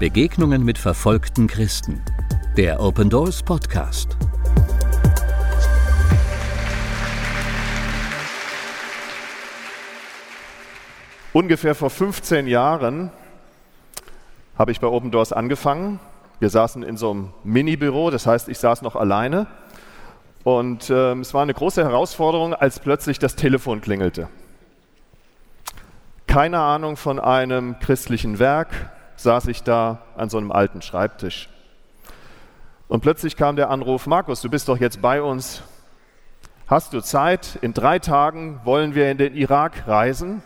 Begegnungen mit verfolgten Christen. Der Open Doors Podcast. Ungefähr vor 15 Jahren habe ich bei Open Doors angefangen. Wir saßen in so einem Mini-Büro, das heißt, ich saß noch alleine. Und äh, es war eine große Herausforderung, als plötzlich das Telefon klingelte. Keine Ahnung von einem christlichen Werk, saß ich da an so einem alten Schreibtisch. Und plötzlich kam der Anruf, Markus, du bist doch jetzt bei uns. Hast du Zeit? In drei Tagen wollen wir in den Irak reisen.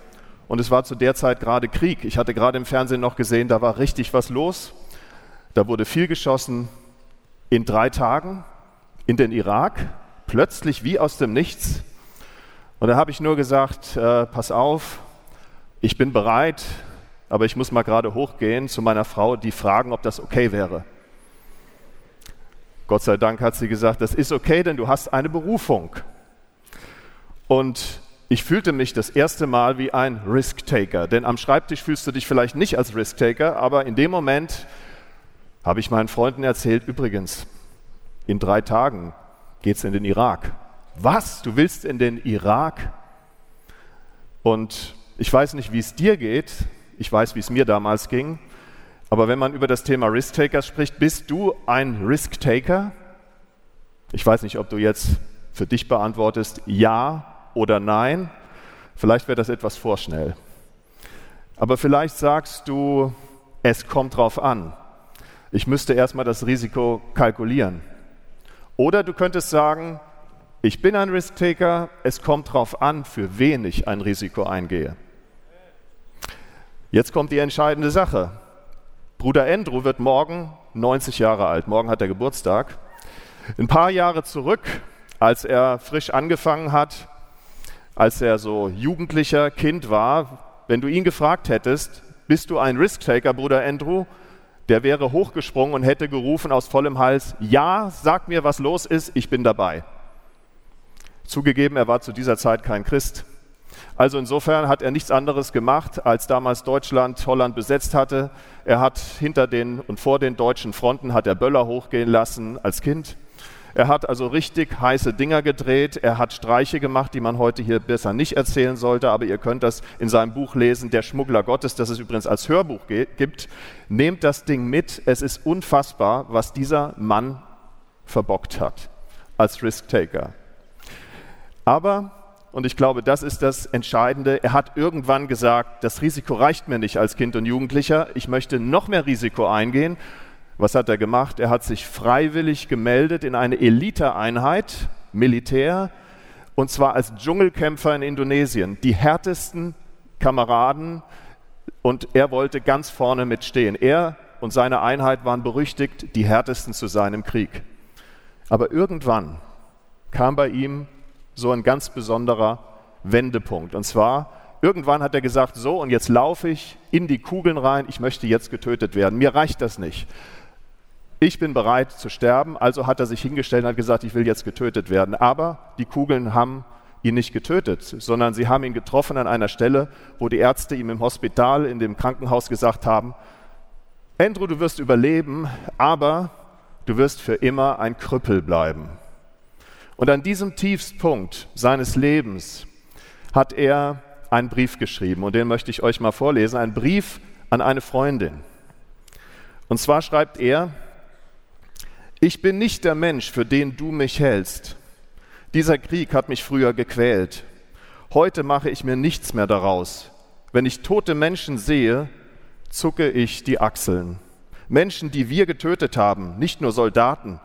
Und es war zu der Zeit gerade Krieg. Ich hatte gerade im Fernsehen noch gesehen, da war richtig was los. Da wurde viel geschossen. In drei Tagen in den Irak, plötzlich wie aus dem Nichts. Und da habe ich nur gesagt, äh, pass auf, ich bin bereit, aber ich muss mal gerade hochgehen zu meiner Frau, die fragen, ob das okay wäre. Gott sei Dank hat sie gesagt, das ist okay, denn du hast eine Berufung. Und ich fühlte mich das erste Mal wie ein Risk-Taker, denn am Schreibtisch fühlst du dich vielleicht nicht als Risk-Taker, aber in dem Moment habe ich meinen Freunden erzählt, übrigens, in drei Tagen geht es in den Irak. Was? Du willst in den Irak? Und ich weiß nicht, wie es dir geht, ich weiß, wie es mir damals ging. Aber wenn man über das Thema Risk-Taker spricht, bist du ein Risk-Taker? Ich weiß nicht, ob du jetzt für dich beantwortest ja oder nein. Vielleicht wäre das etwas vorschnell. Aber vielleicht sagst du, es kommt drauf an. Ich müsste erstmal das Risiko kalkulieren. Oder du könntest sagen, ich bin ein Risk-Taker, es kommt drauf an, für wen ich ein Risiko eingehe. Jetzt kommt die entscheidende Sache. Bruder Andrew wird morgen 90 Jahre alt. Morgen hat er Geburtstag. Ein paar Jahre zurück, als er frisch angefangen hat, als er so jugendlicher Kind war, wenn du ihn gefragt hättest, bist du ein Risk-Taker, Bruder Andrew, der wäre hochgesprungen und hätte gerufen aus vollem Hals, ja, sag mir, was los ist, ich bin dabei. Zugegeben, er war zu dieser Zeit kein Christ. Also insofern hat er nichts anderes gemacht, als damals Deutschland Holland besetzt hatte. Er hat hinter den und vor den deutschen Fronten hat er Böller hochgehen lassen als Kind. Er hat also richtig heiße Dinger gedreht. Er hat Streiche gemacht, die man heute hier besser nicht erzählen sollte, aber ihr könnt das in seinem Buch lesen, Der Schmuggler Gottes, das es übrigens als Hörbuch gibt. Nehmt das Ding mit. Es ist unfassbar, was dieser Mann verbockt hat als Risk-Taker. Aber und ich glaube, das ist das Entscheidende. Er hat irgendwann gesagt, das Risiko reicht mir nicht als Kind und Jugendlicher. Ich möchte noch mehr Risiko eingehen. Was hat er gemacht? Er hat sich freiwillig gemeldet in eine Eliteeinheit, Militär, und zwar als Dschungelkämpfer in Indonesien. Die härtesten Kameraden und er wollte ganz vorne mitstehen. Er und seine Einheit waren berüchtigt, die härtesten zu sein im Krieg. Aber irgendwann kam bei ihm so ein ganz besonderer Wendepunkt. Und zwar, irgendwann hat er gesagt, so und jetzt laufe ich in die Kugeln rein, ich möchte jetzt getötet werden. Mir reicht das nicht. Ich bin bereit zu sterben, also hat er sich hingestellt und hat gesagt, ich will jetzt getötet werden. Aber die Kugeln haben ihn nicht getötet, sondern sie haben ihn getroffen an einer Stelle, wo die Ärzte ihm im Hospital, in dem Krankenhaus gesagt haben, Andrew, du wirst überleben, aber du wirst für immer ein Krüppel bleiben. Und an diesem Tiefstpunkt seines Lebens hat er einen Brief geschrieben und den möchte ich euch mal vorlesen, einen Brief an eine Freundin. Und zwar schreibt er, ich bin nicht der Mensch, für den du mich hältst. Dieser Krieg hat mich früher gequält. Heute mache ich mir nichts mehr daraus. Wenn ich tote Menschen sehe, zucke ich die Achseln. Menschen, die wir getötet haben, nicht nur Soldaten,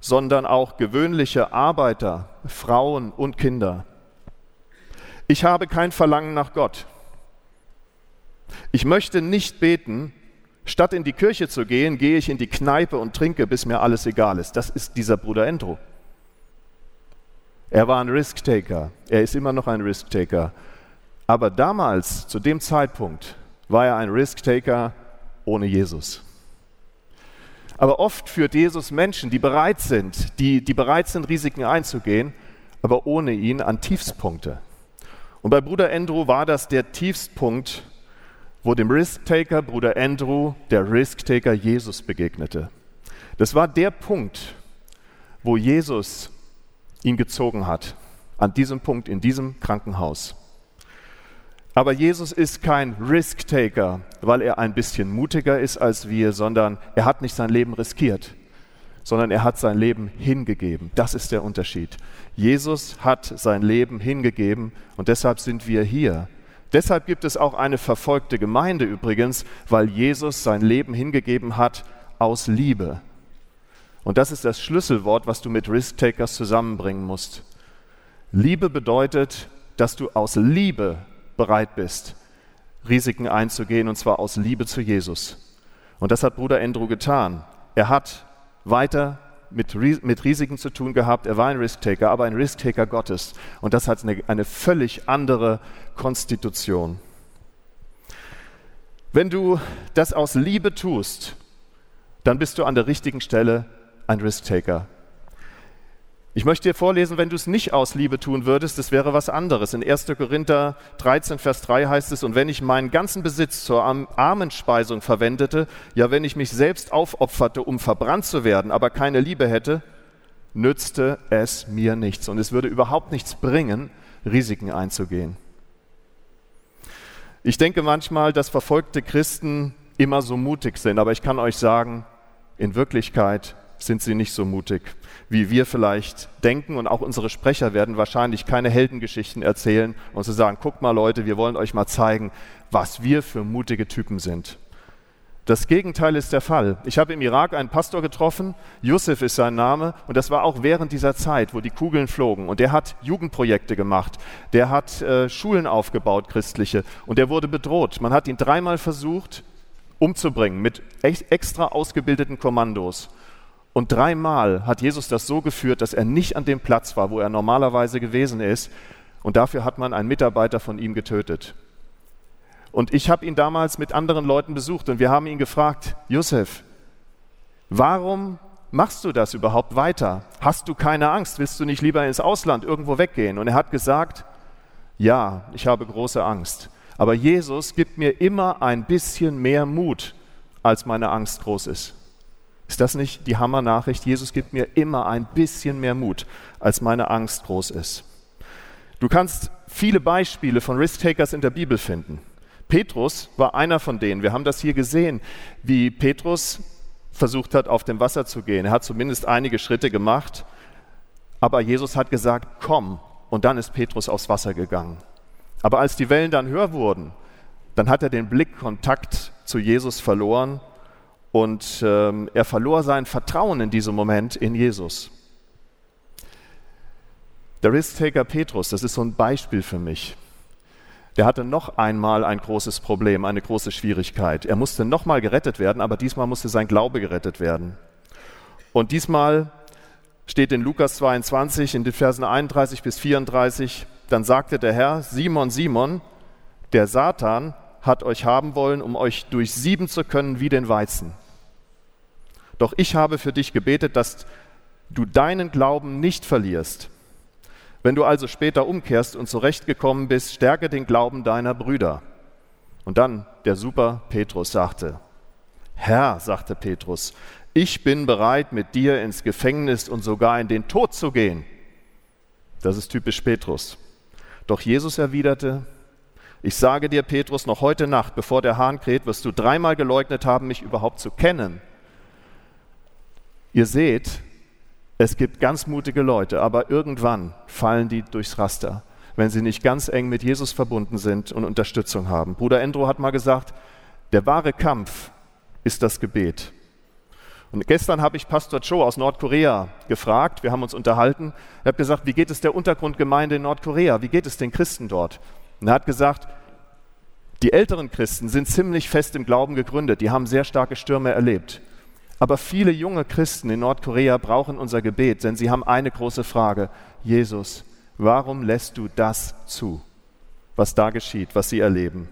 sondern auch gewöhnliche Arbeiter, Frauen und Kinder. Ich habe kein Verlangen nach Gott. Ich möchte nicht beten, statt in die Kirche zu gehen, gehe ich in die Kneipe und trinke, bis mir alles egal ist. Das ist dieser Bruder Endro. Er war ein Risk-Taker. Er ist immer noch ein Risk-Taker. Aber damals, zu dem Zeitpunkt, war er ein Risk-Taker ohne Jesus. Aber oft führt Jesus Menschen, die bereit sind, die, die bereit sind, Risiken einzugehen, aber ohne ihn an Tiefspunkte. Und bei Bruder Andrew war das der Tiefstpunkt, wo dem Risk-Taker Bruder Andrew der Risk-Taker Jesus begegnete. Das war der Punkt, wo Jesus ihn gezogen hat. An diesem Punkt, in diesem Krankenhaus. Aber Jesus ist kein Risk-Taker, weil er ein bisschen mutiger ist als wir, sondern er hat nicht sein Leben riskiert, sondern er hat sein Leben hingegeben. Das ist der Unterschied. Jesus hat sein Leben hingegeben und deshalb sind wir hier. Deshalb gibt es auch eine verfolgte Gemeinde übrigens, weil Jesus sein Leben hingegeben hat aus Liebe. Und das ist das Schlüsselwort, was du mit Risk-Takers zusammenbringen musst. Liebe bedeutet, dass du aus Liebe bereit bist, Risiken einzugehen, und zwar aus Liebe zu Jesus. Und das hat Bruder Andrew getan. Er hat weiter mit, mit Risiken zu tun gehabt. Er war ein Risk-Taker, aber ein Risk-Taker Gottes. Und das hat eine, eine völlig andere Konstitution. Wenn du das aus Liebe tust, dann bist du an der richtigen Stelle ein Risk-Taker. Ich möchte dir vorlesen, wenn du es nicht aus Liebe tun würdest, das wäre was anderes. In 1. Korinther 13, Vers 3 heißt es, und wenn ich meinen ganzen Besitz zur Armenspeisung verwendete, ja wenn ich mich selbst aufopferte, um verbrannt zu werden, aber keine Liebe hätte, nützte es mir nichts. Und es würde überhaupt nichts bringen, Risiken einzugehen. Ich denke manchmal, dass verfolgte Christen immer so mutig sind, aber ich kann euch sagen, in Wirklichkeit sind sie nicht so mutig, wie wir vielleicht denken. Und auch unsere Sprecher werden wahrscheinlich keine Heldengeschichten erzählen und zu sagen, guckt mal Leute, wir wollen euch mal zeigen, was wir für mutige Typen sind. Das Gegenteil ist der Fall. Ich habe im Irak einen Pastor getroffen, Yusuf ist sein Name, und das war auch während dieser Zeit, wo die Kugeln flogen. Und der hat Jugendprojekte gemacht, der hat äh, Schulen aufgebaut, christliche, und der wurde bedroht. Man hat ihn dreimal versucht umzubringen mit extra ausgebildeten Kommandos. Und dreimal hat Jesus das so geführt, dass er nicht an dem Platz war, wo er normalerweise gewesen ist. Und dafür hat man einen Mitarbeiter von ihm getötet. Und ich habe ihn damals mit anderen Leuten besucht und wir haben ihn gefragt, Josef, warum machst du das überhaupt weiter? Hast du keine Angst? Willst du nicht lieber ins Ausland irgendwo weggehen? Und er hat gesagt, ja, ich habe große Angst. Aber Jesus gibt mir immer ein bisschen mehr Mut, als meine Angst groß ist. Ist das nicht die Hammernachricht? Jesus gibt mir immer ein bisschen mehr Mut, als meine Angst groß ist. Du kannst viele Beispiele von Risk-Takers in der Bibel finden. Petrus war einer von denen. Wir haben das hier gesehen, wie Petrus versucht hat, auf dem Wasser zu gehen. Er hat zumindest einige Schritte gemacht, aber Jesus hat gesagt, komm. Und dann ist Petrus aufs Wasser gegangen. Aber als die Wellen dann höher wurden, dann hat er den Blickkontakt zu Jesus verloren und ähm, er verlor sein Vertrauen in diesem Moment in Jesus. Der Risk-Taker Petrus, das ist so ein Beispiel für mich. Der hatte noch einmal ein großes Problem, eine große Schwierigkeit. Er musste nochmal gerettet werden, aber diesmal musste sein Glaube gerettet werden. Und diesmal steht in Lukas 22 in den Versen 31 bis 34, dann sagte der Herr, Simon, Simon, der Satan hat euch haben wollen, um euch durchsieben zu können wie den Weizen. Doch ich habe für dich gebetet, dass du deinen Glauben nicht verlierst. Wenn du also später umkehrst und zurechtgekommen bist, stärke den Glauben deiner Brüder. Und dann der super Petrus sagte, Herr, sagte Petrus, ich bin bereit, mit dir ins Gefängnis und sogar in den Tod zu gehen. Das ist typisch Petrus. Doch Jesus erwiderte, ich sage dir, Petrus, noch heute Nacht, bevor der Hahn kräht, wirst du dreimal geleugnet haben, mich überhaupt zu kennen. Ihr seht, es gibt ganz mutige Leute, aber irgendwann fallen die durchs Raster, wenn sie nicht ganz eng mit Jesus verbunden sind und Unterstützung haben. Bruder Endro hat mal gesagt, der wahre Kampf ist das Gebet. Und gestern habe ich Pastor Cho aus Nordkorea gefragt, wir haben uns unterhalten. Er hat gesagt, wie geht es der Untergrundgemeinde in Nordkorea? Wie geht es den Christen dort? Und er hat gesagt, die älteren Christen sind ziemlich fest im Glauben gegründet, die haben sehr starke Stürme erlebt. Aber viele junge Christen in Nordkorea brauchen unser Gebet, denn sie haben eine große Frage. Jesus, warum lässt du das zu, was da geschieht, was sie erleben?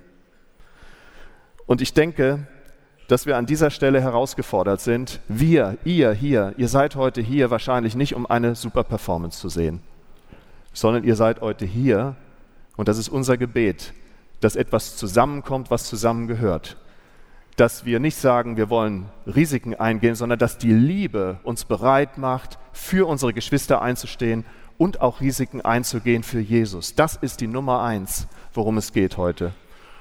Und ich denke, dass wir an dieser Stelle herausgefordert sind. Wir, ihr hier, ihr seid heute hier wahrscheinlich nicht, um eine super Performance zu sehen, sondern ihr seid heute hier, und das ist unser Gebet, dass etwas zusammenkommt, was zusammengehört. Dass wir nicht sagen, wir wollen Risiken eingehen, sondern dass die Liebe uns bereit macht, für unsere Geschwister einzustehen und auch Risiken einzugehen für Jesus. Das ist die Nummer eins, worum es geht heute.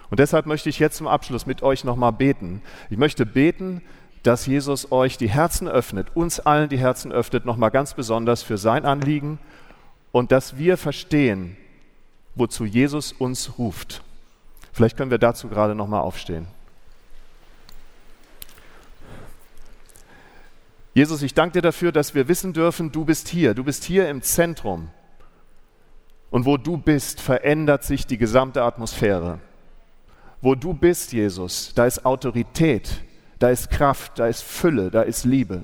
Und deshalb möchte ich jetzt zum Abschluss mit euch nochmal beten. Ich möchte beten, dass Jesus euch die Herzen öffnet, uns allen die Herzen öffnet, nochmal ganz besonders für sein Anliegen und dass wir verstehen, wozu Jesus uns ruft. Vielleicht können wir dazu gerade nochmal aufstehen. Jesus, ich danke dir dafür, dass wir wissen dürfen, du bist hier, du bist hier im Zentrum. Und wo du bist, verändert sich die gesamte Atmosphäre. Wo du bist, Jesus, da ist Autorität, da ist Kraft, da ist Fülle, da ist Liebe.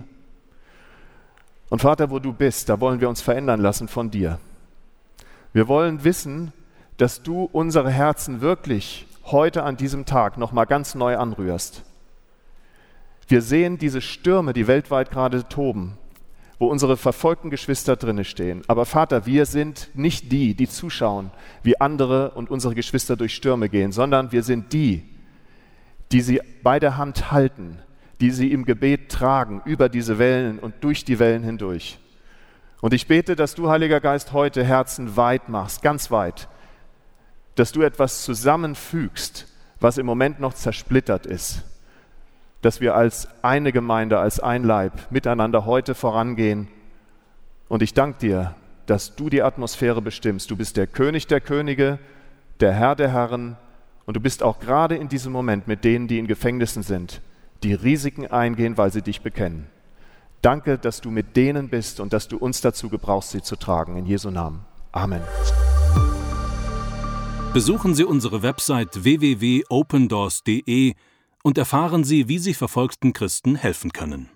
Und Vater, wo du bist, da wollen wir uns verändern lassen von dir. Wir wollen wissen, dass du unsere Herzen wirklich heute an diesem Tag nochmal ganz neu anrührst. Wir sehen diese Stürme, die weltweit gerade toben, wo unsere verfolgten Geschwister drinne stehen. Aber Vater, wir sind nicht die, die zuschauen, wie andere und unsere Geschwister durch Stürme gehen, sondern wir sind die, die sie bei der Hand halten, die sie im Gebet tragen über diese Wellen und durch die Wellen hindurch. Und ich bete, dass du, Heiliger Geist, heute Herzen weit machst, ganz weit, dass du etwas zusammenfügst, was im Moment noch zersplittert ist, dass wir als eine Gemeinde, als ein Leib miteinander heute vorangehen. Und ich danke dir, dass du die Atmosphäre bestimmst. Du bist der König der Könige, der Herr der Herren, und du bist auch gerade in diesem Moment mit denen, die in Gefängnissen sind, die Risiken eingehen, weil sie dich bekennen. Danke, dass du mit denen bist und dass du uns dazu gebrauchst, sie zu tragen. In Jesu Namen. Amen. Besuchen Sie unsere Website www.opendoors.de und erfahren Sie, wie Sie verfolgten Christen helfen können.